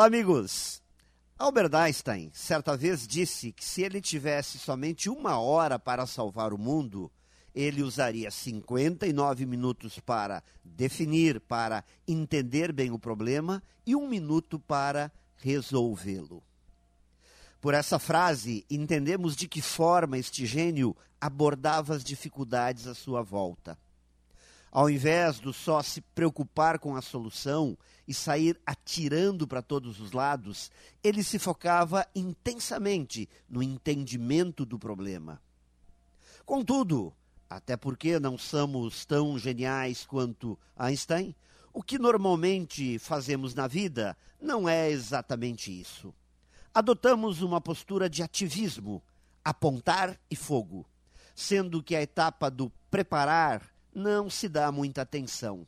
Olá, amigos! Albert Einstein certa vez disse que se ele tivesse somente uma hora para salvar o mundo, ele usaria 59 minutos para definir, para entender bem o problema e um minuto para resolvê-lo. Por essa frase, entendemos de que forma este gênio abordava as dificuldades à sua volta. Ao invés do só se preocupar com a solução e sair atirando para todos os lados, ele se focava intensamente no entendimento do problema. Contudo, até porque não somos tão geniais quanto Einstein, o que normalmente fazemos na vida não é exatamente isso. Adotamos uma postura de ativismo, apontar e fogo, sendo que a etapa do preparar não se dá muita atenção.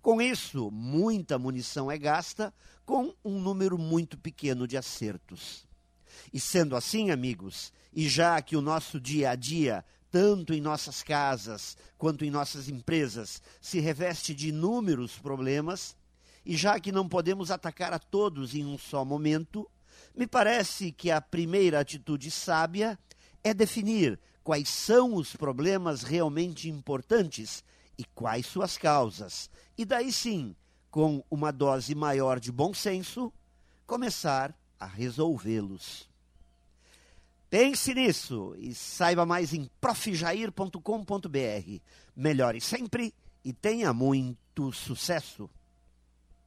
Com isso, muita munição é gasta com um número muito pequeno de acertos. E sendo assim, amigos, e já que o nosso dia a dia, tanto em nossas casas quanto em nossas empresas, se reveste de inúmeros problemas, e já que não podemos atacar a todos em um só momento, me parece que a primeira atitude sábia é definir quais são os problemas realmente importantes e quais suas causas. E daí sim, com uma dose maior de bom senso, começar a resolvê-los. Pense nisso e saiba mais em profjair.com.br. Melhore sempre e tenha muito sucesso!